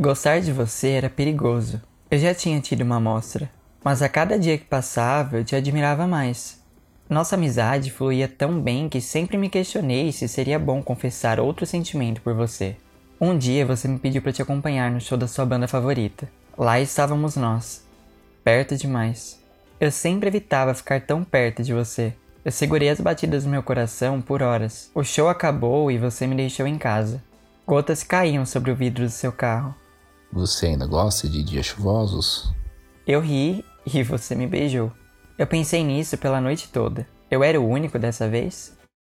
Gostar de você era perigoso. Eu já tinha tido uma amostra, mas a cada dia que passava eu te admirava mais. Nossa amizade fluía tão bem que sempre me questionei se seria bom confessar outro sentimento por você. Um dia você me pediu para te acompanhar no show da sua banda favorita. Lá estávamos nós, perto demais. Eu sempre evitava ficar tão perto de você. Eu segurei as batidas do meu coração por horas. O show acabou e você me deixou em casa. Gotas caíam sobre o vidro do seu carro. Você ainda gosta de dias chuvosos? Eu ri e você me beijou. Eu pensei nisso pela noite toda. Eu era o único dessa vez?